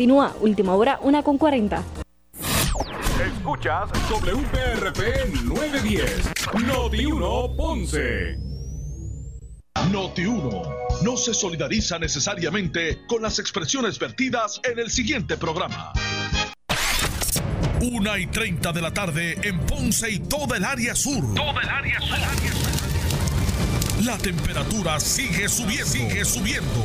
Continúa, última hora, una con 40. Escuchas WPRP 910, Noti 1 Ponce. Noti 1 no se solidariza necesariamente con las expresiones vertidas en el siguiente programa. Una y 30 de la tarde en Ponce y toda el área sur. Toda el área sur. La temperatura sigue subiendo. Sigue subiendo.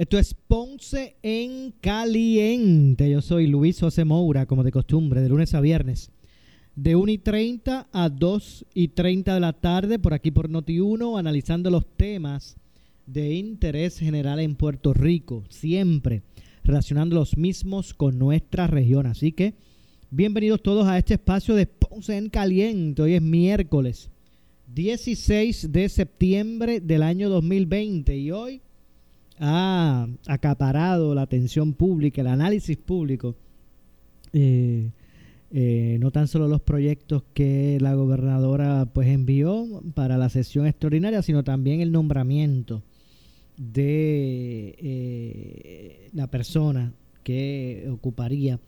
Esto es Ponce en Caliente. Yo soy Luis José Moura, como de costumbre, de lunes a viernes, de 1 y 30 a 2 y 30 de la tarde, por aquí por Noti1, analizando los temas de interés general en Puerto Rico, siempre relacionando los mismos con nuestra región. Así que, bienvenidos todos a este espacio de Ponce en Caliente. Hoy es miércoles 16 de septiembre del año 2020 y hoy ha acaparado la atención pública, el análisis público, eh, eh, no tan solo los proyectos que la gobernadora pues envió para la sesión extraordinaria, sino también el nombramiento de eh, la persona que ocuparía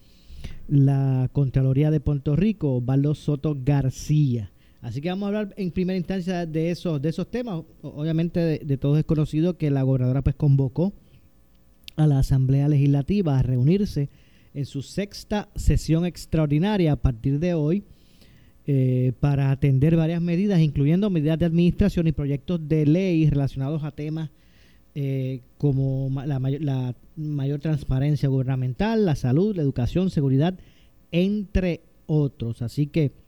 la Contraloría de Puerto Rico, Osvaldo Soto García. Así que vamos a hablar en primera instancia de esos, de eesos temas. Obviamente de, todos es conocido que la gobernadora pues convocó a la Asamblea Legislativa a reunirse en su sexta sesión extraordinaria a partir de hoy eh, para atender varias medidas, incluyendo medidas de administración y proyectos de ley relacionados a temas eh, como la, la mayor transparencia gubernamental, la salud, la educación, seguridad, entre otros. Así que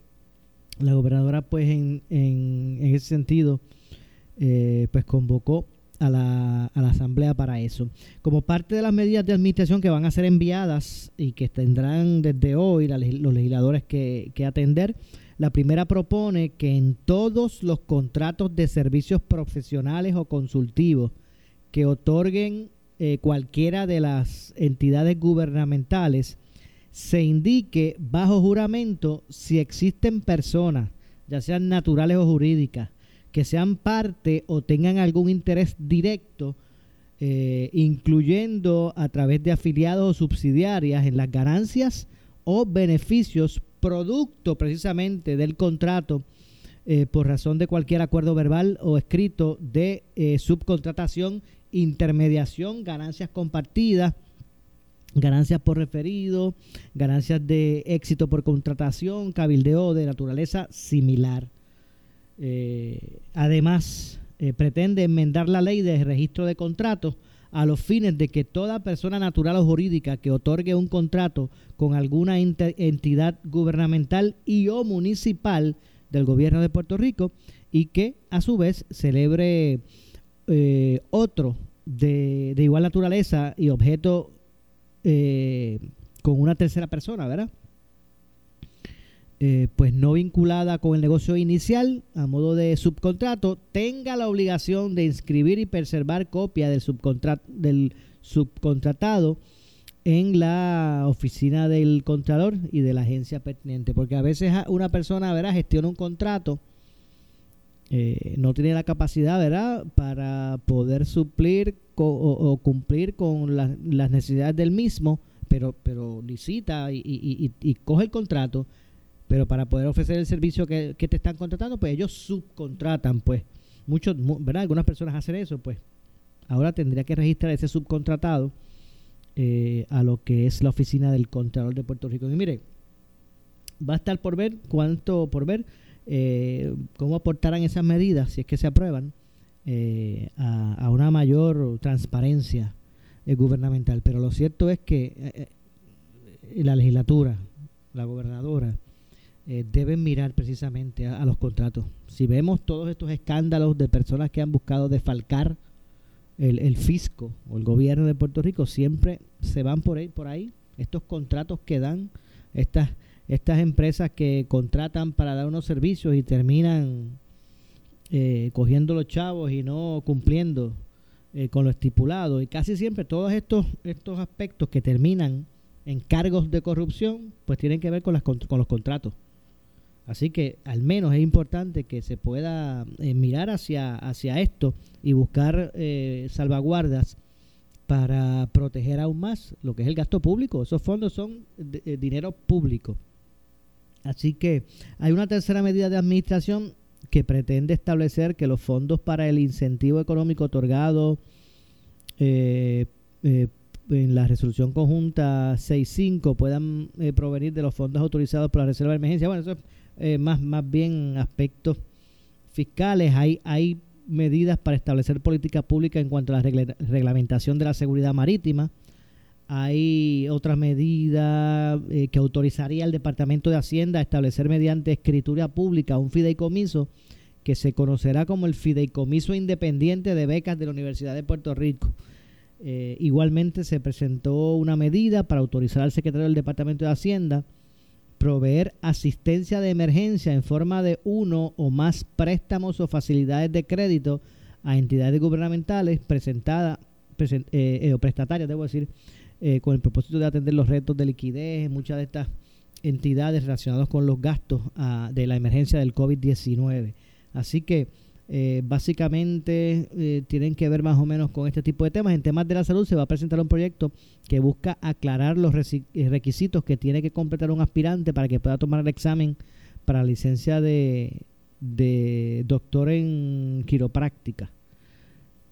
la gobernadora pues en, en, ese sentido eh, pues convocó a la, a la, asamblea para eso. Como parte de las medidas de administración que van a ser enviadas y que tendrán desde hoy los legisladores que, que atender, la primera propone que en todos los contratos de servicios profesionales o consultivos que otorguen eh, cualquiera de las entidades gubernamentales, se indique bajo juramento si existen personas, ya sean naturales o jurídicas, que sean parte o tengan algún interés directo, eh, incluyendo a través de afiliados o subsidiarias en las ganancias o beneficios producto precisamente del contrato eh, por razón de cualquier acuerdo verbal o escrito de eh, subcontratación, intermediación, ganancias compartidas, ganancias por referido, ganancias de éxito por contratación, cabildeo de naturaleza similar. Eh, además, eh, pretende enmendar la ley de registro de contratos a los fines de que toda persona natural o jurídica que otorgue un contrato con alguna entidad gubernamental y o municipal del gobierno de Puerto Rico y que a su vez celebre eh, otro de, de, igual naturaleza y objeto eh, con una tercera persona, ¿verdad? Eh, pues no vinculada con el negocio inicial a modo de subcontrato, tenga la obligación de inscribir y preservar copia del, del subcontratado en la oficina del contralor y de la agencia pertinente, porque a veces una persona, ¿verdad?, gestiona un contrato, eh, no tiene la capacidad, ¿verdad?, para poder suplir o, cumplir con las necesidades del mismo, pero, pero licita y, coge el contrato, pero para poder ofrecer el servicio que, te están contratando, pues ellos subcontratan, pues. Muchos, ¿verdad? Algunas personas hacen eso, pues. Ahora tendría que registrar ese subcontratado eh, a lo que es la oficina del Contralor de Puerto Rico. Y mire, va a estar por ver cuánto, por ver eh, cómo aportarán esas medidas, si es que se aprueban, eh, a, una mayor transparencia eh, gubernamental. Pero lo cierto es que eh, la legislatura, la gobernadora, deben mirar precisamente a, los contratos. Si vemos todos estos escándalos de personas que han buscado defalcar el, el, fisco o el gobierno de Puerto Rico, siempre se van por por ahí estos contratos que dan estas, estas empresas que contratan para dar unos servicios y terminan eh, cogiendo los chavos y no cumpliendo eh, con lo estipulado. Y casi siempre todos estos, estos aspectos que terminan en cargos de corrupción, pues tienen que ver con, las, con los contratos. Así que al menos es importante que se pueda eh, mirar hacia, hacia esto y buscar eh, salvaguardas para proteger aún más lo que es el gasto público. Esos fondos son dinero público. Así que hay una tercera medida de administración que pretende establecer que los fondos para el incentivo económico otorgado en la resolución conjunta 6.5 puedan provenir de los fondos autorizados por la Reserva de Emergencia. Bueno, eso es eh, más, más bien aspectos fiscales. Hay, hay medidas para establecer políticas públicas en cuanto a la reglamentación de la seguridad marítima. Hay otra medida eh, que autorizaría al Departamento de Hacienda a establecer mediante escritura pública un fideicomiso que se conocerá como el Fideicomiso Independiente de Becas de la Universidad de Puerto Rico. Eh, igualmente se presentó una medida para autorizar al secretario del Departamento de Hacienda proveer asistencia de emergencia en forma de uno o más préstamos o facilidades de crédito a entidades gubernamentales presentadas eh, o prestatarias, debo decir, eh, con el propósito de atender los retos de liquidez en muchas de estas entidades relacionadas con los gastos ah, de la emergencia del COVID-19. Así que eh, básicamente eh, tienen que ver más o menos con este tipo de temas. En temas de la salud se va a presentar un proyecto que busca aclarar los eh, requisitos que tiene que completar un aspirante para que pueda tomar el examen para licencia de, de doctor en quiropráctica,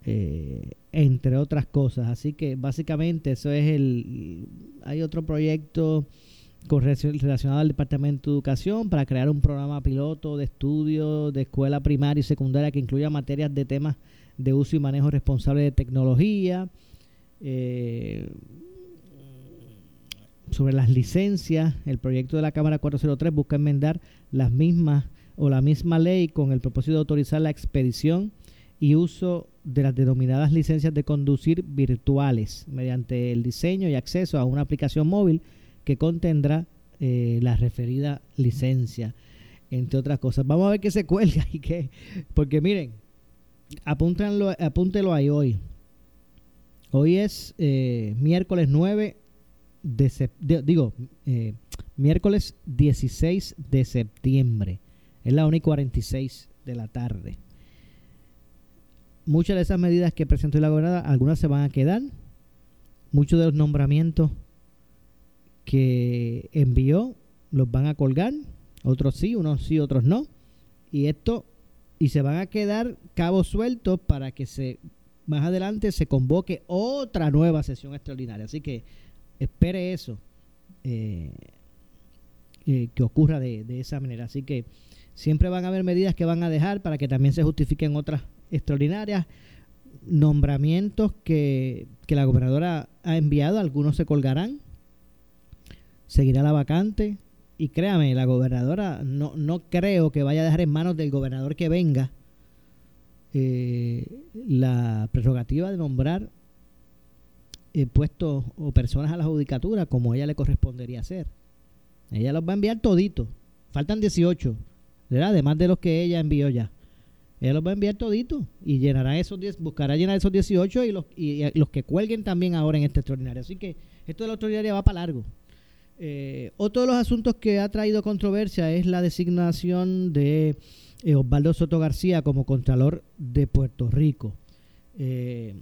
entre otras cosas. Así que básicamente eso es el... Hay otro proyecto relacionado al Departamento de Educación para crear un programa piloto de estudio de escuela primaria y secundaria que incluya materias de temas de uso y manejo responsable de tecnología, eh, sobre las licencias, el proyecto de la Cámara 403 busca enmendar las mismas o la misma ley con el propósito de autorizar la expedición y uso de las denominadas licencias de conducir virtuales mediante el diseño y acceso a una aplicación móvil que contendrá eh, la referida licencia, entre otras cosas. Vamos a ver qué se cuelga y qué, porque miren, apúntenlo, apúntelo ahí hoy. Hoy es eh, miércoles 9 de, digo, eh, miércoles 16 de septiembre. Es la 1 y 46 de la tarde. Muchas de esas medidas que presentó la gobernadora, algunas se van a quedar. Muchos de los nombramientos que envió los van a colgar, otros sí, unos sí, otros no. Y esto, y se van a quedar cabos sueltos para que se más adelante se convoque otra nueva sesión extraordinaria. Así que espere eso eh, eh, que ocurra de, de, esa manera. Así que siempre van a haber medidas que van a dejar para que también se justifiquen otras extraordinarias. Nombramientos que, que la gobernadora ha enviado, algunos se colgarán, seguirá la vacante. Y créame, la gobernadora no, no creo que vaya a dejar en manos del gobernador que venga eh, la prerrogativa de nombrar eh, puestos o personas a la judicatura como ella le correspondería hacer. Ella los va a enviar toditos. Faltan 18, ¿verdad? Además de los que ella envió ya. Ella los va a enviar toditos y llenará esos 10, buscará llenar esos 18 y los, y los que cuelguen también ahora en este extraordinario. Así que esto de la extraordinaria va para largo. Eh, otro de los asuntos que ha traído controversia es la designación de eh, Osvaldo Soto García como Contralor de Puerto Rico. Eh,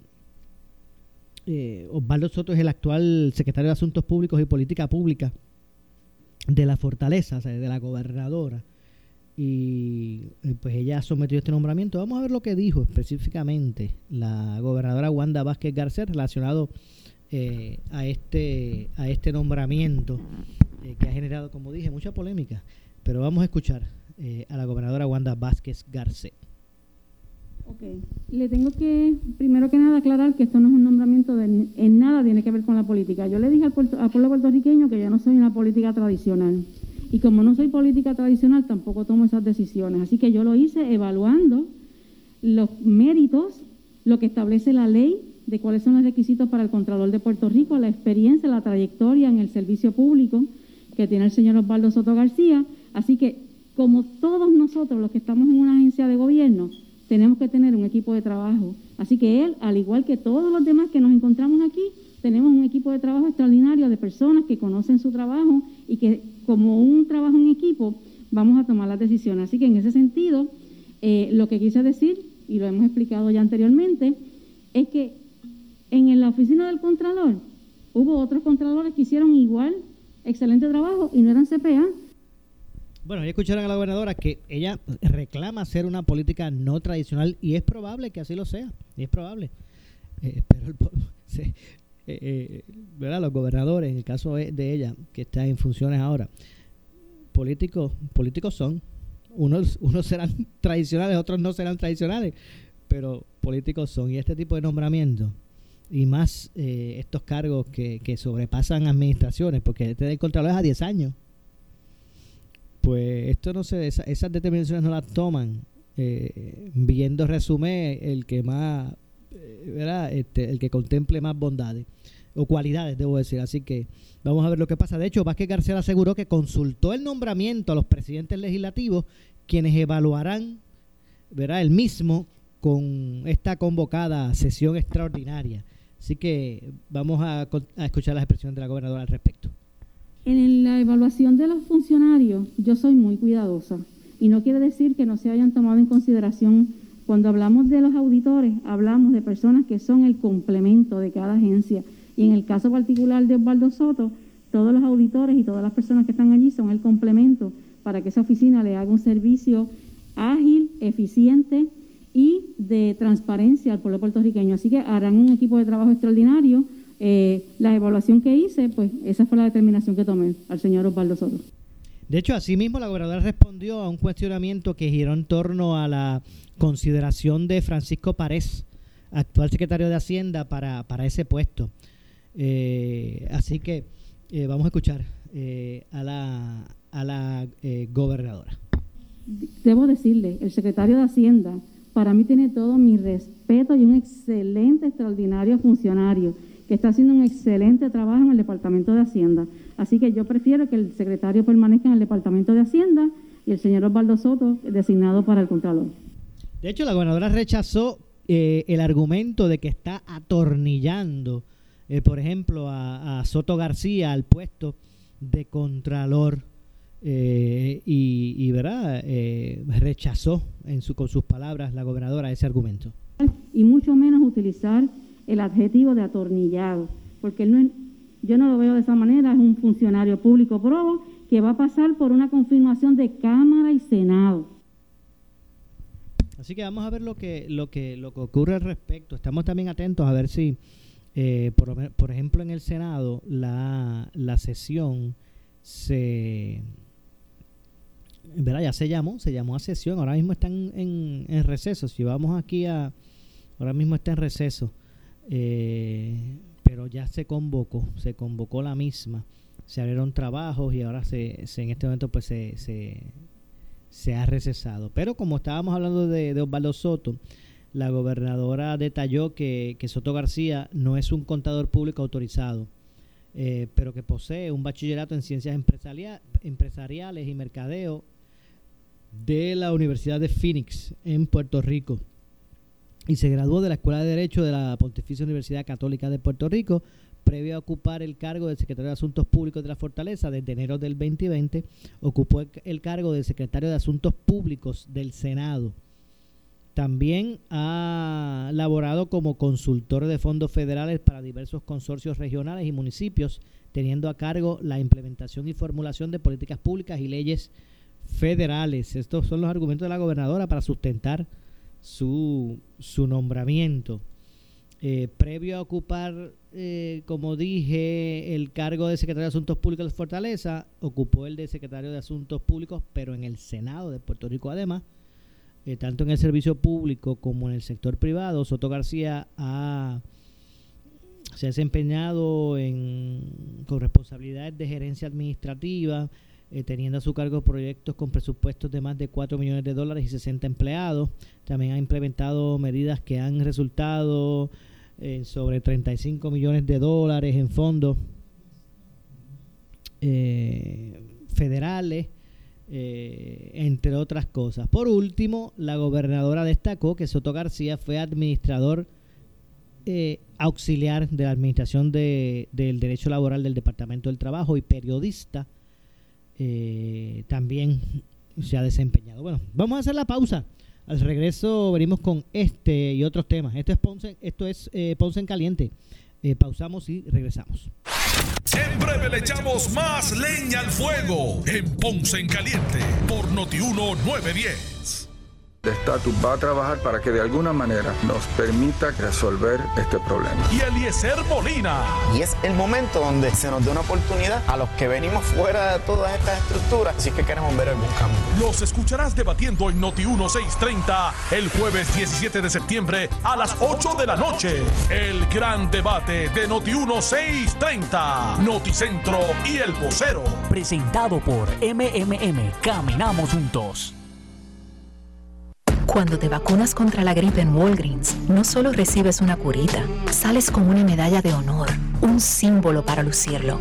Osvaldo Soto es el actual secretario de Asuntos Públicos y Política Pública de la Fortaleza, de la gobernadora. Y pues ella sometió este nombramiento. Vamos a ver lo que dijo específicamente la gobernadora Wanda Vázquez Garcés relacionado eh, a, este, a este nombramiento eh, que ha generado, como dije, mucha polémica. Pero vamos a escuchar eh, a la gobernadora Wanda Vázquez Garcet. Ok, le tengo que, primero que nada, aclarar que esto no es un nombramiento de, en nada tiene que ver con la política. Yo le dije al, al pueblo puertorriqueño que yo no soy una política tradicional. Y como no soy política tradicional, tampoco tomo esas decisiones. Así que yo lo hice evaluando los méritos, lo que establece la ley de cuáles son los requisitos para el Contralor de Puerto Rico, la experiencia, la trayectoria en el servicio público que tiene el señor Osvaldo Soto García. Así que, como todos nosotros los que estamos en una agencia de gobierno, tenemos que tener un equipo de trabajo. Así que él, al igual que todos los demás que nos encontramos aquí, tenemos un equipo de trabajo extraordinario de personas que conocen su trabajo y que como un trabajo en equipo vamos a tomar las decisiones. Así que en ese sentido, eh, lo que quise decir, y lo hemos explicado ya anteriormente, es que en la oficina del Contralor hubo otros Contralores que hicieron igual excelente trabajo y no eran CPA. Bueno, ya escucharon a la gobernadora que ella reclama ser una política no tradicional y es probable que así lo sea, y es probable. Eh, pero el, eh, eh, los gobernadores, en el caso de ella, que está en funciones ahora, políticos, políticos son. Unos, unos serán tradicionales, otros no serán tradicionales, pero políticos son. Y este tipo de nombramientos, y más eh, estos cargos que, que, sobrepasan administraciones, porque este del Contralor es a 10 años, pues esto no se, esas determinaciones no las toman viendo resumen el que más eh, este, el que contemple más bondades o cualidades, debo decir. Así que vamos a ver lo que pasa. De hecho, Vázquez García aseguró que consultó el nombramiento a los presidentes legislativos, quienes evaluarán verá el mismo con esta convocada sesión extraordinaria. Así que vamos a escuchar las expresiones de la gobernadora al respecto. En la evaluación de los funcionarios, yo soy muy cuidadosa y no quiere decir que no se hayan tomado en consideración cuando hablamos de los auditores, hablamos de personas que son el complemento de cada agencia. Y en el caso particular de Osvaldo Soto, todos los auditores y todas las personas que están allí son el complemento para que esa oficina le haga un servicio ágil, eficiente y de transparencia al pueblo puertorriqueño. Así que harán un equipo de trabajo extraordinario. Eh, la evaluación que hice, pues esa fue la determinación que tomé al señor Osvaldo Soto. De hecho, asimismo, la gobernadora respondió a un cuestionamiento que giró en torno a la consideración de Francisco Párez, actual secretario de Hacienda, para, para ese puesto. Eh, así que eh, vamos a escuchar eh, a la, a la gobernadora. Debo decirle, el secretario de Hacienda para mí tiene todo mi respeto y un excelente, extraordinario funcionario que está haciendo un excelente trabajo en el Departamento de Hacienda. Así que yo prefiero que el secretario permanezca en el Departamento de Hacienda y el señor Osvaldo Soto designado para el Contralor. De hecho, la gobernadora rechazó eh, el argumento de que está atornillando, eh, por ejemplo, a, Soto García al puesto de Contralor. Eh, y, y ¿verdad? rechazó en su, con sus palabras la gobernadora ese argumento. Y mucho menos utilizar el adjetivo de atornillado, porque él no, yo no lo veo de esa manera, es un funcionario público probo que va a pasar por una confirmación de Cámara y Senado. Así que vamos a ver lo que, lo que, lo que ocurre al respecto. Estamos también atentos a ver si, eh, por, por, ejemplo, en el Senado, la, la sesión se... ¿verdad? Ya se llamó, se llamó a sesión. Ahora mismo están en, en receso. Si vamos aquí a... Ahora mismo está en receso. Eh, pero ya se convocó, se convocó la misma. Se abrieron trabajos y ahora se, se en este momento pues se, se, ha recesado. Pero como estábamos hablando de, Osvaldo Soto, la gobernadora detalló que, Soto García no es un contador público autorizado, eh, pero que posee un bachillerato en ciencias empresariales y mercadeo de la Universidad de Phoenix en Puerto Rico y se graduó de la Escuela de Derecho de la Pontificia Universidad Católica de Puerto Rico previo a ocupar el cargo de secretario de Asuntos Públicos de la Fortaleza desde enero del 2020, ocupó el, cargo de secretario de Asuntos Públicos del Senado. También ha laborado como consultor de fondos federales para diversos consorcios regionales y municipios, teniendo a cargo la implementación y formulación de políticas públicas y leyes federales. Estos son los argumentos de la gobernadora para sustentar su, su nombramiento. Eh, previo a ocupar, eh, como dije, el cargo de secretario de Asuntos Públicos de Fortaleza, ocupó el de secretario de Asuntos Públicos, pero en el Senado de Puerto Rico además, eh, tanto en el servicio público como en el sector privado. Soto García ha, se ha desempeñado en, con responsabilidades de gerencia administrativa, teniendo a su cargo proyectos con presupuestos de más de 4 millones de dólares y 60 empleados. También ha implementado medidas que han resultado en sobre 35 millones de dólares en fondos eh, federales, eh, entre otras cosas. Por último, la gobernadora destacó que Soto García fue administrador eh, auxiliar de la Administración de, del Derecho Laboral del Departamento del Trabajo y periodista. Eh, también se ha desempeñado. Bueno, vamos a hacer la pausa. Al regreso venimos con este y otros temas. Esto es Ponce, esto es, eh, Ponce en Caliente. Eh, pausamos y regresamos. Breve le echamos más leña al fuego en Ponce en Caliente por Notiuno 910 de estatus va a trabajar para que de alguna manera nos permita resolver este problema. Y Eliezer Molina. Y es el momento donde se nos da una oportunidad a los que venimos fuera de todas estas estructuras, si es que queremos ver algún cambio. Los escucharás debatiendo en Noti 1630 el jueves 17 de septiembre a las 8 de la noche. El gran debate de Noti 1630, Noticentro y El Vocero. Presentado por MMM. Caminamos juntos. Cuando te vacunas contra la gripe en Walgreens, no solo recibes una curita, sales con una medalla de honor, un símbolo para lucirlo.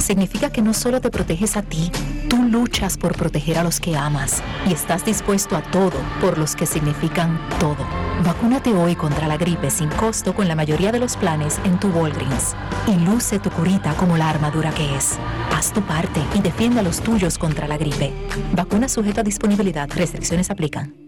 Significa que no solo te proteges a ti, tú luchas por proteger a los que amas y estás dispuesto a todo por los que significan todo. Vacúnate hoy contra la gripe sin costo con la mayoría de los planes en tu Walgreens y luce tu curita como la armadura que es. Haz tu parte y defiende a los tuyos contra la gripe. Vacuna sujeta a disponibilidad. Restricciones aplican.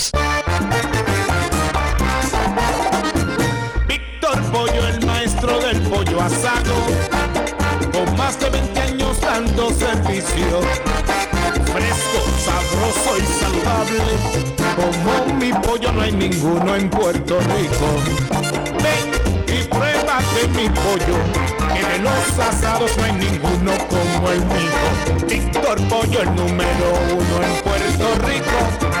Víctor Pollo, el maestro del pollo asado, con más de 20 años dando servicio. Fresco, sabroso y saludable, como mi pollo no hay ninguno en Puerto Rico. Ven y prueba de mi pollo, que de los asados no hay ninguno como el mío. Víctor Pollo, el número uno en Puerto Rico.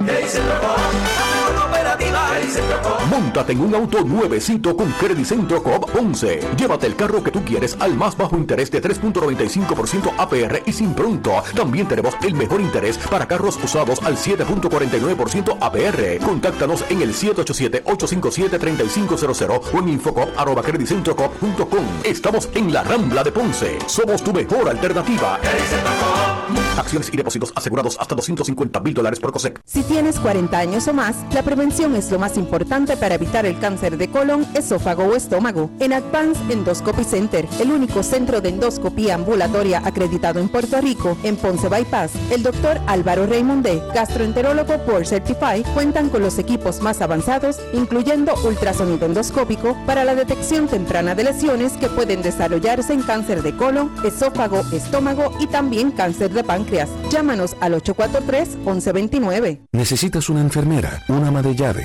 Hey, Silver Móntate en un auto nuevecito con Credit Centro Coop 11. Llévate el carro que tú quieres al más bajo interés de 3.95% APR y sin pronto. También tenemos el mejor interés para carros usados al 7.49% APR. Contáctanos en el 787-857-3500 o en infocop.com. Estamos en la Rambla de Ponce. Somos tu mejor alternativa. Acciones y depósitos asegurados hasta 250 mil dólares por COSEC. Si tienes 40 años o más, la prevención es lo más importante para evitar el cáncer de colon, esófago o estómago. En Advance Endoscopy Center, el único centro de endoscopía ambulatoria acreditado en Puerto Rico, en Ponce Bypass, el doctor Álvaro Raymondé, gastroenterólogo por Certify, cuentan con los equipos más avanzados, incluyendo ultrasonido endoscópico, para la detección temprana de lesiones que pueden desarrollarse en cáncer de colon, esófago, estómago y también cáncer de páncreas. Llámanos al 843-1129. Necesitas una enfermera, una ama de llave,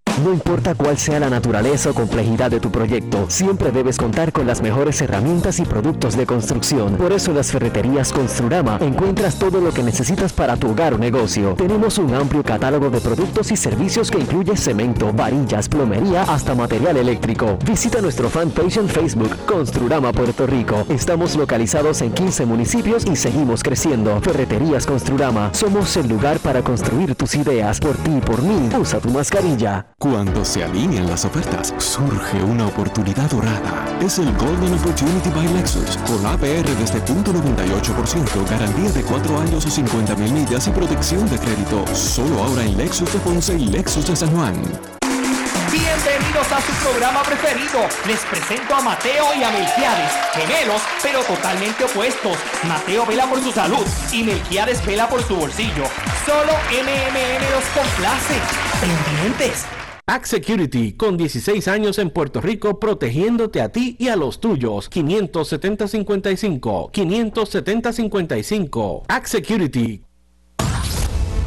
No importa cuál sea la naturaleza o complejidad de tu proyecto, siempre debes contar con las mejores herramientas y productos de construcción. Por eso en las ferreterías Construrama encuentras todo lo que necesitas para tu hogar o negocio. Tenemos un amplio catálogo de productos y servicios que incluye cemento, varillas, plomería, hasta material eléctrico. Visita nuestro fanpage en Facebook, Construrama Puerto Rico. Estamos localizados en 15 municipios y seguimos creciendo. Ferreterías Construrama. Somos el lugar para construir tus ideas por ti y por mí. Usa tu mascarilla. Cuando se alinean las ofertas, surge una oportunidad dorada. Es el Golden Opportunity by Lexus, con APR desde 0.98%, garantía de 4 años o 50 mil millas y protección de crédito. Solo ahora en Lexus de Ponce y Lexus de San Juan. Bienvenidos a su programa preferido. Les presento a Mateo y a Melquiades, gemelos pero totalmente opuestos. Mateo vela por su salud y Melquiades vela por su bolsillo. Solo MMM los complace. Pendientes. Act Security, con 16 años en Puerto Rico, protegiéndote a ti y a los tuyos. 570-55. 570-55. Act Security.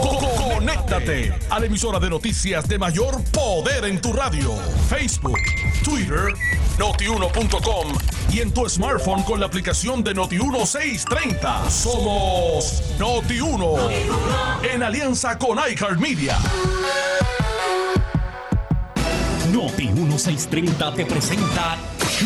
Conéctate a la emisora de noticias de mayor poder en tu radio. Facebook, Twitter, notiuno.com y en tu smartphone con la aplicación de Noti1630. Somos Noti1 en alianza con iHeartMedia. Noti 1630 te presenta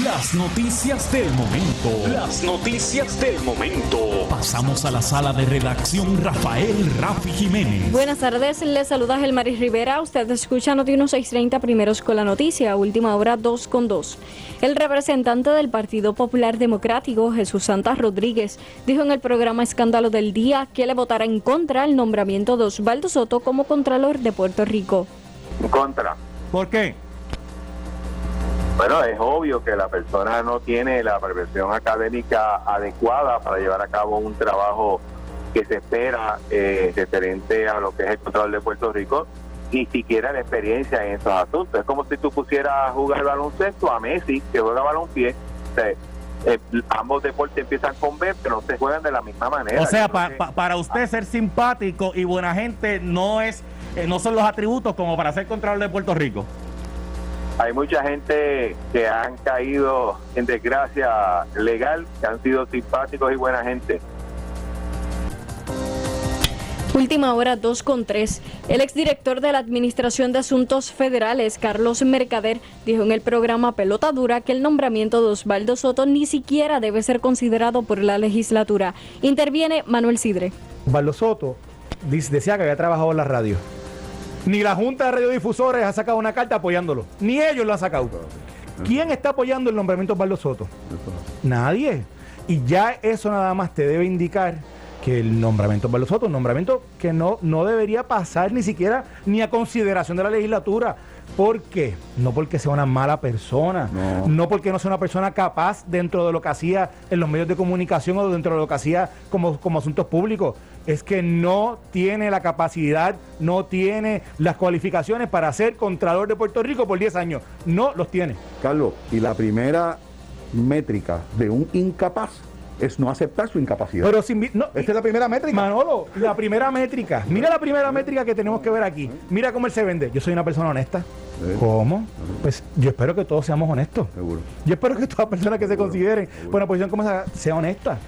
las noticias del momento. Las noticias del momento. Pasamos a la sala de redacción Rafael Rafi Jiménez. Buenas tardes, les saluda Gelmaris Rivera. Usted escucha Noti 1630 primeros con la noticia, última hora 2 con 2. El representante del Partido Popular Democrático, Jesús Santa Rodríguez, dijo en el programa Escándalo del Día que le votará en contra el nombramiento de Osvaldo Soto como Contralor de Puerto Rico. En contra. ¿Por qué? Bueno, es obvio que la persona no tiene la preparación académica adecuada para llevar a cabo un trabajo que se espera eh, referente a lo que es el control de Puerto Rico, ni siquiera la experiencia en estos asuntos. Es como si tú pusieras a jugar baloncesto a Messi, que juega balonpié. O sea, eh, ambos deportes empiezan con B, pero no se juegan de la misma manera. O sea, pa- pa- para usted ser simpático y buena gente no es eh, no son los atributos como para ser Contralor de Puerto Rico. Hay mucha gente que han caído en desgracia legal, que han sido simpáticos y buena gente. Última hora 2 con 3. El exdirector de la Administración de Asuntos Federales, Carlos Mercader, dijo en el programa Pelota Dura que el nombramiento de Osvaldo Soto ni siquiera debe ser considerado por la legislatura. Interviene Manuel Sidre. Osvaldo Soto decía que había trabajado en la radio. Ni la Junta de Radiodifusores ha sacado una carta apoyándolo. Ni ellos lo han sacado. ¿Quién está apoyando el nombramiento de Osvaldo Soto? Nadie. Y ya eso nada más te debe indicar que el nombramiento de Osvaldo Soto, un nombramiento que no, no debería pasar ni siquiera ni a consideración de la legislatura. ¿Por qué? No porque sea una mala persona, no. porque no sea una persona capaz dentro de lo que hacía en los medios de comunicación o dentro de lo que hacía como, como asuntos públicos. Es que no tiene la capacidad, no tiene las cualificaciones para ser Contralor de Puerto Rico por 10 años. No los tiene. Carlos, y la primera métrica de un incapaz es no aceptar su incapacidad. Pero sin, no, Esta es la primera métrica. Manolo, la primera métrica. Mira la primera métrica que tenemos que ver aquí. Mira cómo él se vende. Yo soy una persona honesta. ¿Cómo? Pues yo espero que todos seamos honestos. Seguro. Yo espero que todas las personas que se consideren por una posición como esa sea honesta.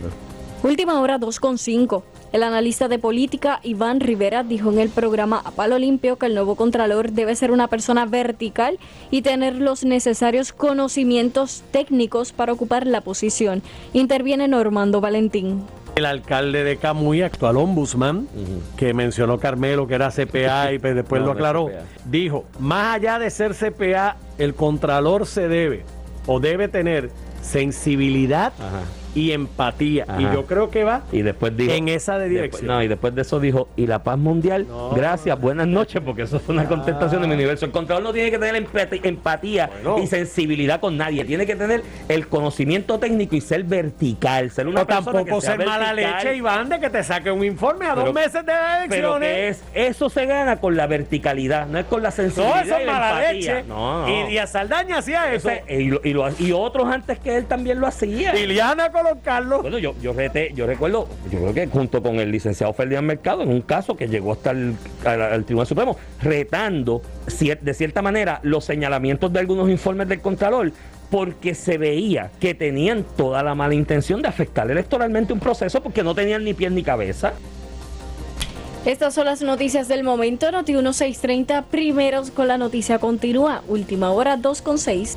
Última hora 2.5. El analista de política Iván Rivera dijo en el programa A Palo Limpio que el nuevo Contralor debe ser una persona vertical y tener los necesarios conocimientos técnicos para ocupar la posición. Interviene Normando Valentín. El alcalde de Camuy, actual ombudsman, que mencionó Carmelo que era CPA y pues después No, lo aclaró, dijo, más allá de ser CPA, el contralor se debe o debe tener sensibilidad y empatía. Ajá. Y yo creo que va Y después dijo. en esa de después- dirección. no, y después de eso dijo, y la paz mundial, gracias, buenas noches, porque eso fue una contestación de mi universo. El contralor no tiene que tener empatía y sensibilidad con nadie, tiene que tener el conocimiento técnico y ser vertical, ser una No persona tampoco que sea ser mala vertical. leche, Iván, de que te saque un informe a Pero- dos meses de las Pero elecciones. que es, eso se gana con la verticalidad, no es con la No, sensibilidad eso y es la mala empatía. leche. No, no. Y, y a Saldaña hacía eso. Ese- y, lo- y lo- y otros antes que él también lo hacían. Liliana Carlos. Bueno, yo, yo, reté- yo recuerdo, yo creo que junto con el licenciado Ferdinand Mercado, en un caso que llegó hasta el al- al Tribunal Supremo, retando cier- de cierta manera los señalamientos de algunos informes del Contralor, porque se veía que tenían toda la mala intención de afectar electoralmente un proceso porque no tenían ni pies ni cabeza. Estas son las noticias del momento. Noti 1630, primeros con la noticia continúa. Última hora 2.6.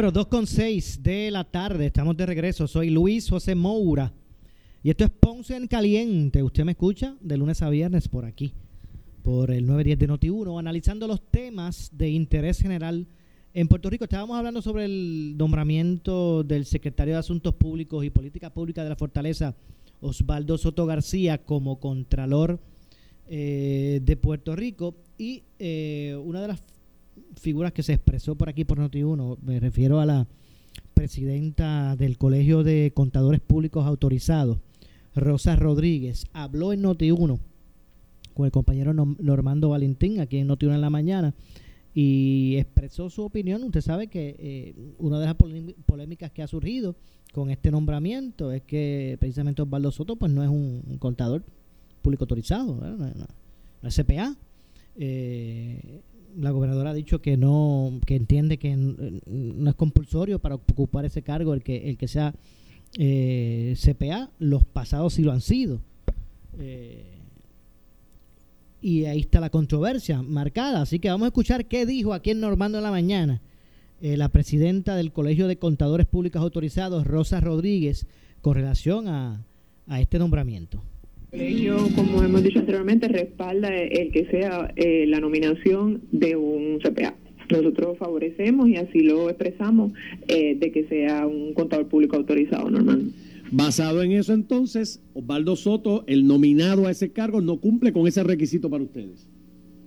Bueno, 2.6 de la tarde, estamos de regreso. Soy Luis José Moura y esto es Ponce en Caliente. Usted me escucha de lunes a viernes por aquí, por el 910 de Noti1, analizando los temas de interés general en Puerto Rico. Estábamos hablando sobre el nombramiento del secretario de Asuntos Públicos y Política Pública de la Fortaleza, Osvaldo Soto García, como contralor eh, de Puerto Rico. Y eh, una de las figuras que se expresó por aquí por Noti1, me refiero a la presidenta del Colegio de Contadores Públicos Autorizados, Rosa Rodríguez, habló en Noti1 con el compañero Normando Valentín, aquí en Noti1 en la mañana, y expresó su opinión. Usted sabe que eh, una de las polé- polémicas que ha surgido con este nombramiento es que precisamente Osvaldo Soto pues no es un, contador público autorizado, no- no es CPA. Eh, la gobernadora ha dicho que no, que entiende que no es compulsorio para ocupar ese cargo el que el que sea eh, CPA. Los pasados sí lo han sido. Eh, y ahí está la controversia marcada. Así que vamos a escuchar qué dijo aquí en Normando en la mañana eh, la presidenta del Colegio de Contadores Públicos Autorizados, Rosa Rodríguez, con relación a, a este nombramiento. El colegio, como hemos dicho anteriormente, respalda el que sea eh, la nominación de un CPA. nosotros favorecemos y así lo expresamos eh, de que sea un contador público autorizado normal. Basado en eso, entonces, Osvaldo Soto, el nominado a ese cargo, no cumple con ese requisito para ustedes.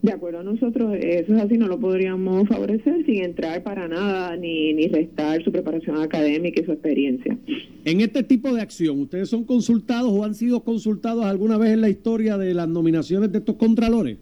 De acuerdo a nosotros, eso es así, no lo podríamos favorecer sin entrar para nada ni, ni restar su preparación académica y su experiencia. En este tipo de acción, ¿ustedes son consultados o han sido consultados alguna vez en la historia de las nominaciones de estos contralores?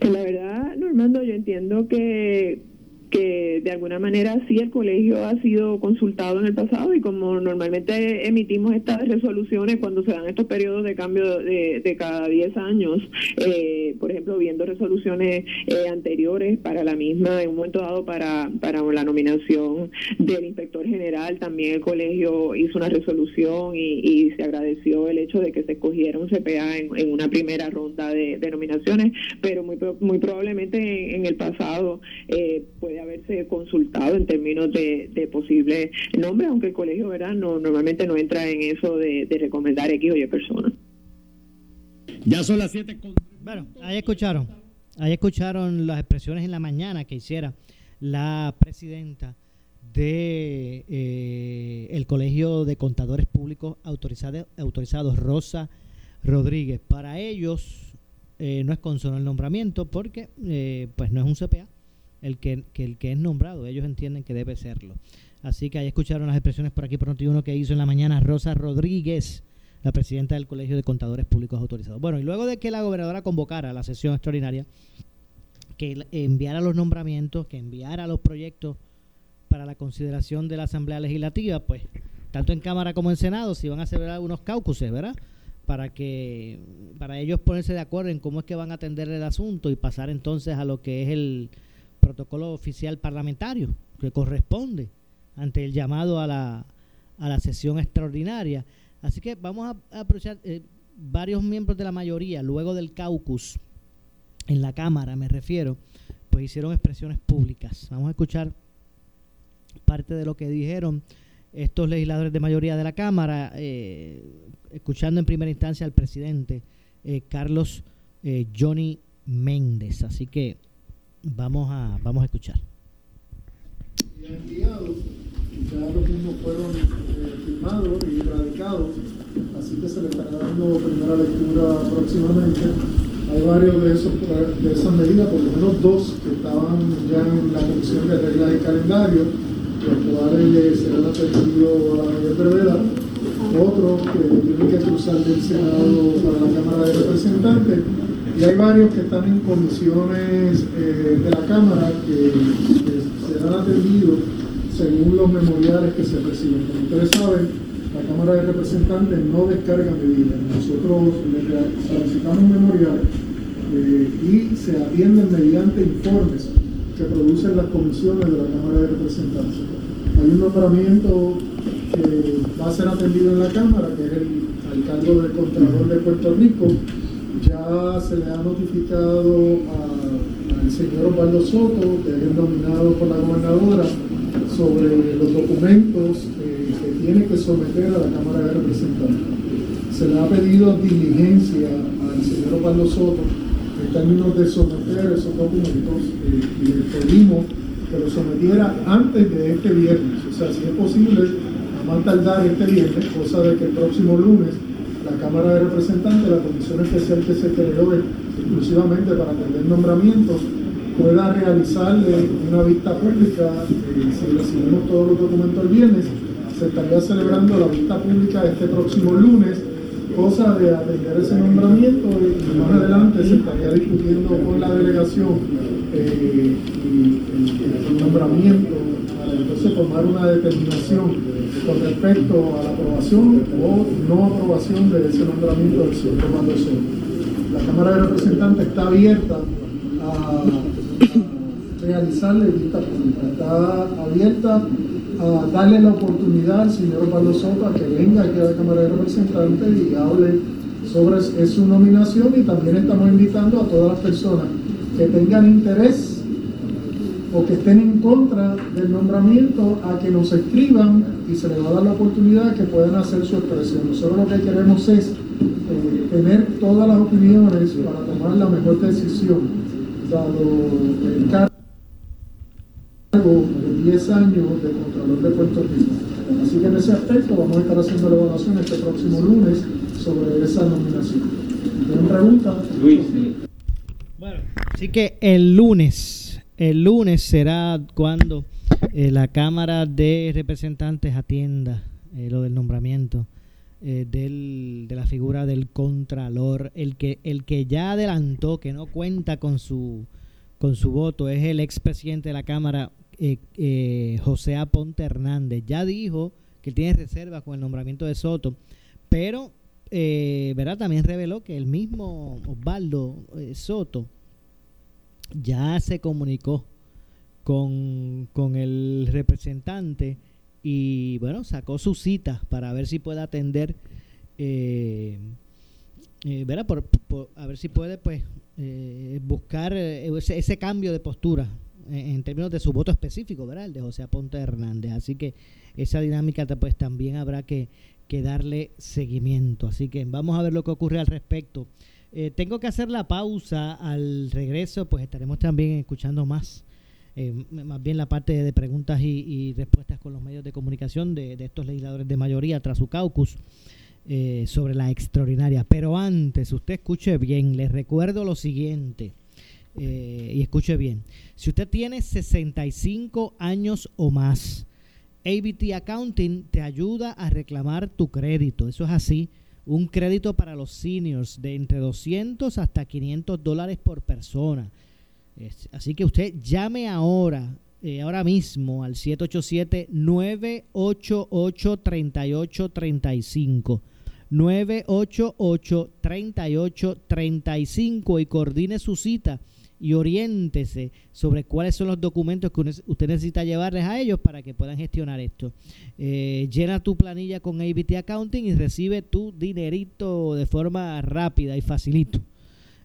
Pues la verdad, Normando, yo entiendo que que de alguna manera sí el colegio ha sido consultado en el pasado y como normalmente emitimos estas resoluciones cuando se dan estos periodos de cambio de, de cada 10 años, eh, por ejemplo, viendo resoluciones eh, anteriores para la misma, en un momento dado para, para la nominación del inspector general, también el colegio hizo una resolución y, se agradeció el hecho de que se escogiera un CPA en, una primera ronda de, nominaciones, pero muy, muy probablemente en, el pasado eh, puede haberse consultado en términos de, de posible nombre, aunque el colegio ¿verdad? No, normalmente no entra en eso de, recomendar X o Y personas. Ya son las 7 Bueno, ahí escucharon. Ahí escucharon las expresiones en la mañana que hiciera la presidenta de eh, el Colegio de Contadores Públicos autorizados, autorizados Rosa Rodríguez. Para ellos eh, no es consono el nombramiento porque eh, pues no es un CPA el que, el que es nombrado. Ellos entienden que debe serlo. Así que ahí escucharon las expresiones por aquí por Noti1 que hizo en la mañana Rosa Rodríguez, la presidenta del Colegio de Contadores Públicos Autorizados. Bueno, y luego de que la gobernadora convocara la sesión extraordinaria, que enviara los nombramientos, que enviara los proyectos para la consideración de la Asamblea Legislativa, pues tanto en Cámara como en Senado se iban a hacer algunos caucuses, ¿verdad? Para que para ellos ponerse de acuerdo en cómo es que van a atender el asunto y pasar entonces a lo que es el protocolo oficial parlamentario que corresponde ante el llamado a la, a la sesión extraordinaria. Así que vamos a, aprovechar eh, varios miembros de la mayoría, luego del caucus, en la Cámara me refiero, pues hicieron expresiones públicas. Vamos a escuchar parte de lo que dijeron estos legisladores de mayoría de la Cámara, eh, escuchando en primera instancia al presidente eh, Carlos Johnny Méndez. Así que Vamos a, vamos a escuchar. Ya enviados, ya los mismos fueron eh, firmados y radicados, así que se le estará dando primera lectura próximamente. Hay varios de, esos, de esas medidas, por lo menos dos que estaban ya en la comisión de reglas y calendario, los cuales serán atendidos a la brevedad. Otros que tienen que cruzar del Senado para la Cámara de Representantes y hay varios que están en comisiones eh, de la Cámara que, serán atendidos según los memoriales que se reciben. Como ustedes saben, la Cámara de Representantes no descarga medidas. Nosotros solicitamos memoriales eh, y se atienden mediante informes que producen las comisiones de la Cámara de Representantes. Hay un nombramiento que va a ser atendido en la Cámara, que es el alcalde del Contralor de Puerto Rico, ya se le ha notificado al señor Osvaldo Soto, que es nominado por la gobernadora, sobre los documentos eh, que tiene que someter a la Cámara de Representantes. Se le ha pedido diligencia al señor Osvaldo Soto en términos de someter esos documentos eh, y le pedimos que lo sometiera antes de este viernes. O sea, si es posible, a más tardar este viernes, cosa de que el próximo lunes la Cámara de Representantes, la comisión especial que se creó exclusivamente para atender nombramientos, pueda realizarle una vista pública, eh, si recibimos todos los documentos el viernes, se estaría celebrando la vista pública este próximo lunes, cosa de atender ese nombramiento y más adelante se estaría discutiendo con la delegación eh, el nombramiento para entonces tomar una determinación con respecto a la aprobación o no aprobación de ese nombramiento del señor Comando La Cámara de Representantes está abierta a, realizarle vista pública, está abierta a darle la oportunidad al señor Pablo Soto a que venga aquí a la Cámara de Representantes y hable sobre su nominación y también estamos invitando a todas las personas que tengan interés o que estén en contra del nombramiento a que nos escriban y se les va a dar la oportunidad que puedan hacer su expresión. Nosotros lo que queremos es eh, tener todas las opiniones para tomar la mejor decisión, dado el años de Contralor de Puerto Rico. Así que en ese aspecto vamos a estar haciendo la evaluación este próximo lunes sobre esa nominación. ¿Tienen preguntas? Luis. Bueno, así que el lunes, el lunes será cuando eh, la Cámara de Representantes atienda eh, lo del nombramiento eh, del, de la figura del Contralor. El que, el que ya adelantó que no cuenta con su, con su voto es el expresidente de la Cámara, José Aponte Hernández. Ya dijo que tiene reservas con el nombramiento de Soto, pero ¿verdad? también reveló que el mismo Osvaldo Soto ya se comunicó con, con el representante y bueno, sacó su cita para ver si puede atender, eh, eh ¿verdad? Por, a ver si puede pues eh, buscar eh, ese, cambio de postura en, términos de su voto específico, ¿verdad? El de José Aponte Hernández. Así que esa dinámica pues también habrá que, que darle seguimiento. Así que vamos a ver lo que ocurre al respecto. Tengo que hacer la pausa al regreso, pues estaremos también escuchando más eh, más bien la parte de preguntas y, respuestas con los medios de comunicación de, estos legisladores de mayoría tras su caucus eh, sobre la extraordinaria. Pero antes, usted escuche bien, les recuerdo lo siguiente. Eh, y escuche bien, si usted tiene 65 años o más, ABT Accounting te ayuda a reclamar tu crédito. Eso es así. Un crédito para los seniors de entre 200 hasta 500 dólares por persona así que usted llame ahora, eh, ahora mismo al 787-988-3835. 988-3835 y coordine su cita y oriéntese sobre cuáles son los documentos que usted necesita llevarles a ellos para que puedan gestionar esto. Eh, llena tu planilla con ABT Accounting y recibe tu dinerito de forma rápida y facilito.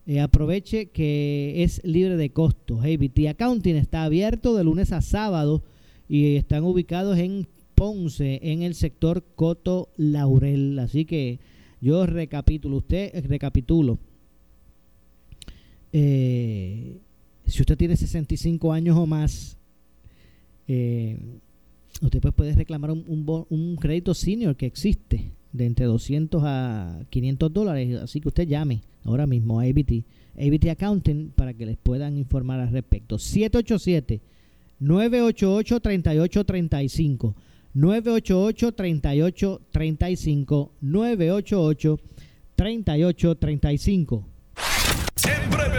Eh, aproveche que es libre de costos. ABT Accounting está abierto de lunes a sábado y están ubicados en Ponce, en el sector Coto Laurel. Así que yo recapitulo, usted recapitulo. Eh, si usted tiene 65 años o más, usted pues puede reclamar un, un crédito senior que existe de entre 200 a 500 dólares. Así que usted llame ahora mismo a ABT, ABT Accounting para que les puedan informar al respecto. 787 988 3835 988 3835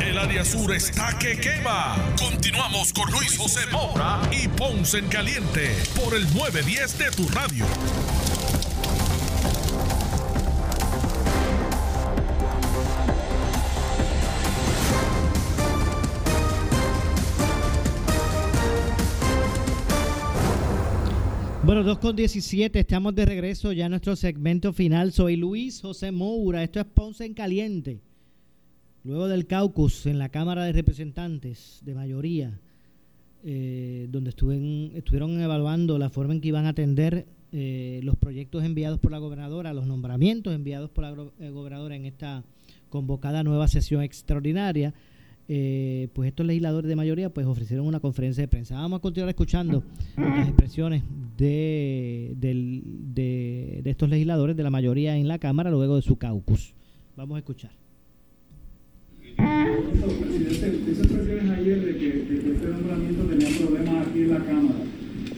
El área sur está que quema. Continuamos con Luis José Moura y Ponce en Caliente por el 910 de tu radio. Bueno, 2 con 17, estamos de regreso ya en nuestro segmento final. Soy Luis José Moura, esto es Ponce en Caliente. Luego del caucus en la Cámara de Representantes de mayoría, eh, donde estuvieron evaluando la forma en que iban a atender eh, los proyectos enviados por la gobernadora, los nombramientos enviados por la eh, gobernadora en esta convocada nueva sesión extraordinaria. Pues estos legisladores de mayoría pues ofrecieron una conferencia de prensa. Vamos a continuar escuchando las expresiones de, estos legisladores de la mayoría en la Cámara luego de su caucus. Vamos a escuchar. Presidente, hizo expresiones ayer de que, de que, este nombramiento tenía problemas aquí en la Cámara.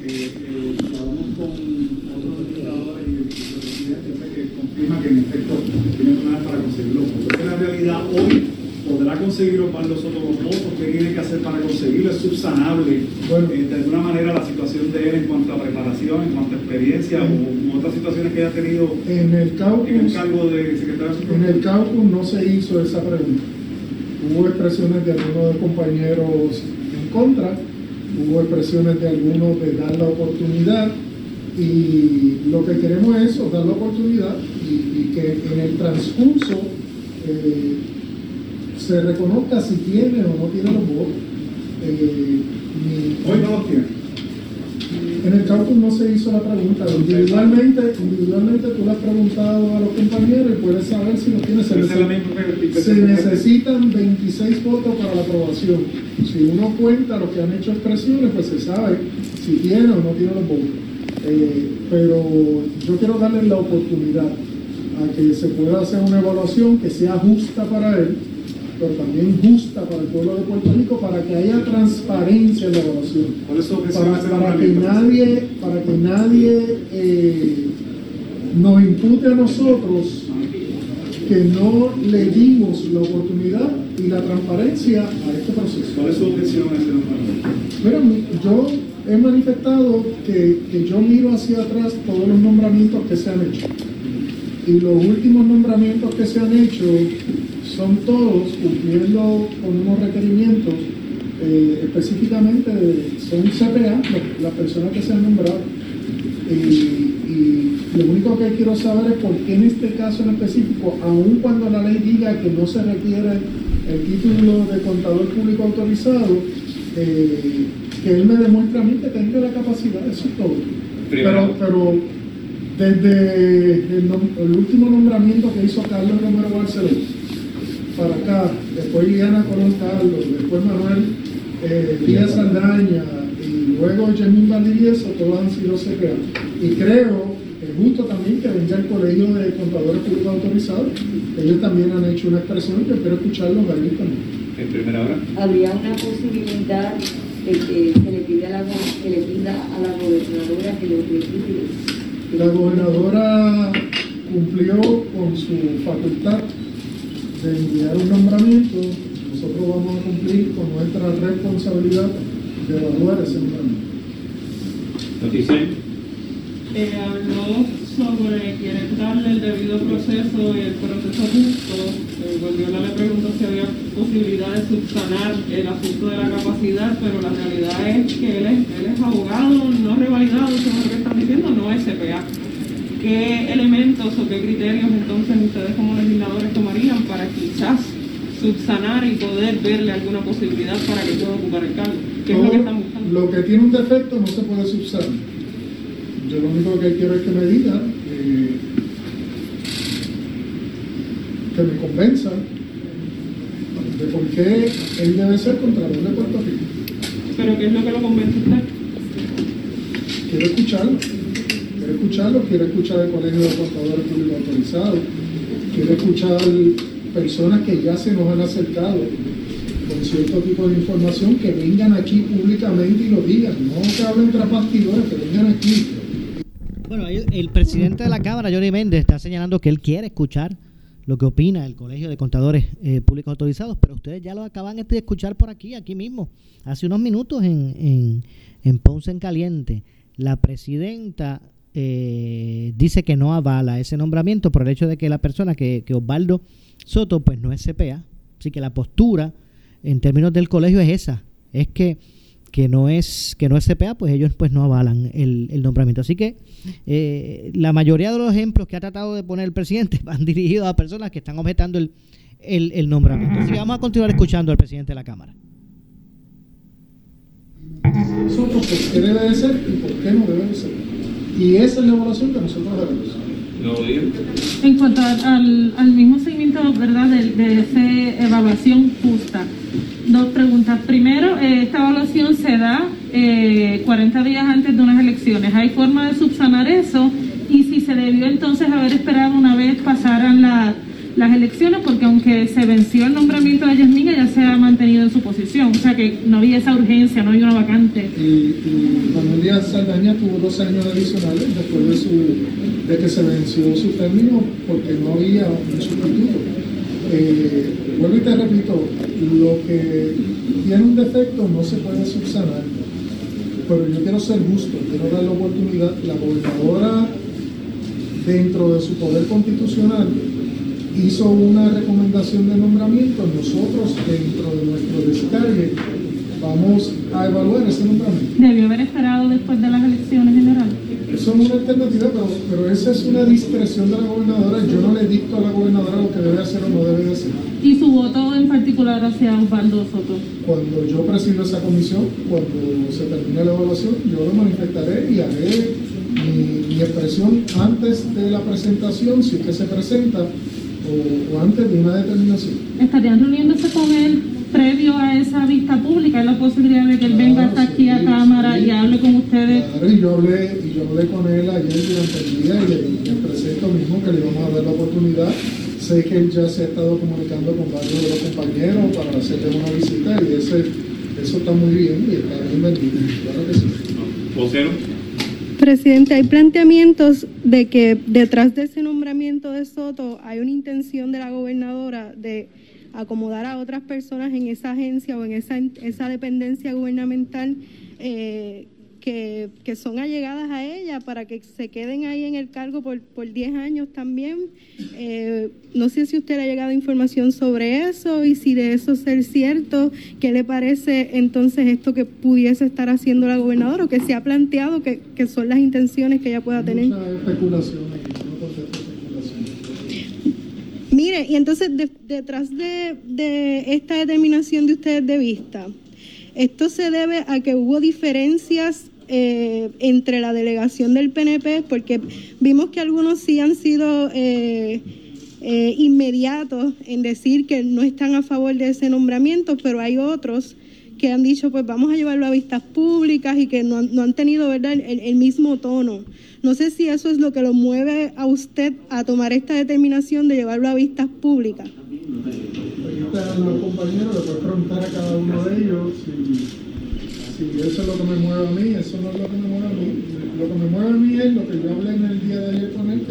Eh, eh, hablamos con otros legisladores y el presidente que confirma que en efecto tiene problemas para conseguirlo. Porque la realidad hoy podrá conseguir Osvaldo Soto los votos, qué tiene que hacer para conseguirlo, es subsanable eh, de alguna manera la situación de él en cuanto a preparación, en cuanto a experiencia o otras situaciones que haya tenido en el caucus, en el cargo de secretario de En el caucus no se hizo esa pregunta. Hubo expresiones de algunos compañeros en contra, hubo expresiones de algunos de dar la oportunidad y lo que queremos es dar la oportunidad y, que en el transcurso eh, se reconozca si tiene o no tiene los votos. Eh, Hoy no los tiene. En el cálculo no se hizo la pregunta. Individualmente, individualmente tú le has preguntado a los compañeros y puedes saber si no tiene. Se, se necesitan 26 votos para la aprobación. Si uno cuenta los que han hecho expresiones, pues se sabe si tiene o no tiene los votos. Eh, pero yo quiero darle la oportunidad a que se pueda hacer una evaluación que sea justa para él pero también justa para el pueblo de Puerto Rico para que haya transparencia en la evaluación. para, que nadie, para que nadie eh, nos impute a nosotros que no le dimos la oportunidad y la transparencia a este proceso. ¿Cuál es su objeción Mira, yo he manifestado que, que yo miro hacia atrás todos los nombramientos que se han hecho. Y los últimos nombramientos que se han hecho son todos cumpliendo con unos requerimientos, eh, específicamente son CPA, las personas que se han nombrado. Y, lo único que quiero saber es por qué en este caso en específico, aun cuando la ley diga que no se requiere el título de contador público autorizado, eh, que él me demuestre a mí que tenga la capacidad, eso es todo. Pero, pero desde el, último nombramiento que hizo Carlos Romero Barceló, para acá, después Liliana Colón Carlos, después Manuel eh, Díaz Saldaña y luego Jermín Valdivieso, todos han sido CPA. Y creo que es justo también que venga el Colegio de Contadores Públicos Autorizados. Ellos también han hecho una expresión que espero escucharlos ahí también. En primera hora. Habría una posibilidad de que se le pida a la, que le pida a la gobernadora que lo retire. La gobernadora cumplió con su facultad de enviar un nombramiento, nosotros vamos a cumplir con nuestra responsabilidad de evaluar ese nombramiento. Noticia. Eh, habló sobre quiere darle el debido proceso y el proceso justo. Eh, Guardiola le preguntó si había posibilidad de subsanar el asunto de la capacidad, pero la realidad es que él es, él es abogado, no revalidado, según lo que están diciendo, no es CPA. ¿Qué elementos o qué criterios entonces ustedes como legisladores tomarían para quizás subsanar y poder verle alguna posibilidad para que pueda ocupar el cargo? ¿Qué es lo que están buscando? Lo que tiene un defecto no se puede subsanar. Yo lo único que quiero es que me diga, eh, que me convenza de por qué él debe ser Contralor de Puerto Rico. ¿Pero qué es lo que lo convence usted? Quiero escucharlo quiero escucharlo, quiero escuchar el Colegio de Contadores Públicos Autorizados, quiero escuchar personas que ya se nos han acercado con cierto tipo de información, que vengan aquí públicamente y lo digan, no que hablen tras bastidores, que vengan aquí. Bueno, el, presidente de la Cámara, Johnny Méndez, está señalando que él quiere escuchar lo que opina el Colegio de Contadores eh, Públicos Autorizados, pero ustedes ya lo acaban de escuchar por aquí, aquí mismo, hace unos minutos en, en, en Ponce en Caliente. La presidenta eh, dice que no avala ese nombramiento por el hecho de que la persona que, Osvaldo Soto pues no es CPA. Así que la postura en términos del colegio es esa, es que, que no es que no es CPA, pues ellos pues no avalan el, el nombramiento. Así que eh, la mayoría de los ejemplos que ha tratado de poner el presidente van dirigidos a personas que están objetando el, el, nombramiento. Así que vamos a continuar escuchando al presidente de la Cámara. nosotros por qué debe de ser y por qué no debe de ser. Y esa es la evaluación que nosotros haremos. En cuanto al, al mismo seguimiento ¿verdad? de, de esa evaluación justa, dos preguntas. Primero, eh, esta evaluación se da eh, 40 días antes de unas elecciones. ¿Hay forma de subsanar eso? Y si se debió entonces haber esperado una vez pasaran la- las elecciones, porque aunque se venció el nombramiento de Yasmín, ella se ha mantenido en su posición. O sea que no había esa urgencia, no había una vacante. Y, Manuel Díaz Saldaña tuvo dos años adicionales después de, su, de que se venció su término porque no había un sustituto. Eh, vuelvo y te repito, lo que tiene un defecto no se puede subsanar, pero yo quiero ser justo, quiero dar la oportunidad. La gobernadora, dentro de su poder constitucional, hizo una recomendación de nombramiento. Nosotros, dentro de nuestro descargue, vamos a evaluar ese nombramiento. Debió haber esperado después de las elecciones generales. Eso es una alternativa, pero, pero esa es una discreción de la gobernadora. Yo no le dicto a la gobernadora lo que debe hacer o no debe de hacer. Y su voto en particular hacia Osvaldo Soto. Cuando yo presido esa comisión, cuando se termine la evaluación, yo lo manifestaré y haré mi, mi expresión antes de la presentación, si es que se presenta, o, o antes de una determinación. ¿Estarían reuniéndose con él previo a esa vista pública? ¿Hay la posibilidad de que él venga hasta aquí a cámara y hable con ustedes? Claro, y yo hablé, y yo hablé con él ayer durante el día y le, le expresé esto mismo, que le íbamos a dar la oportunidad. Sé que él ya se ha estado comunicando con varios de los compañeros para hacerle una visita y ese, eso está muy bien y está bienvenido. Claro que sí. Vocero. Presidente, hay planteamientos de que detrás de ese nombramiento de Soto hay una intención de la gobernadora de acomodar a otras personas en esa agencia o en esa, esa dependencia gubernamental eh, que, que son allegadas a ella para que se queden ahí en el cargo por, por 10 años también. Eh, no sé si usted ha llegado información sobre eso y si de eso ser cierto, ¿qué le parece entonces esto que pudiese estar haciendo la gobernadora o que se ha planteado que, que son las intenciones que ella pueda tener? Especulación. Mire, y entonces de- detrás de, de esta determinación de ustedes de vista, esto se debe a que hubo diferencias eh, entre la delegación del PNP, porque vimos que algunos sí han sido eh, eh, inmediatos en decir que no están a favor de ese nombramiento, pero hay otros que han dicho, pues vamos a llevarlo a vistas públicas y que no, no han tenido ¿verdad? El, mismo tono. No sé si eso es lo que lo mueve a usted a tomar esta determinación de llevarlo a vistas públicas. Los compañeros, le puedes preguntar a cada uno de ellos si eso es lo que me mueve a mí, eso no es lo que me mueve a mí. Lo que me mueve a mí es lo que yo hablé en el día de ayer con él,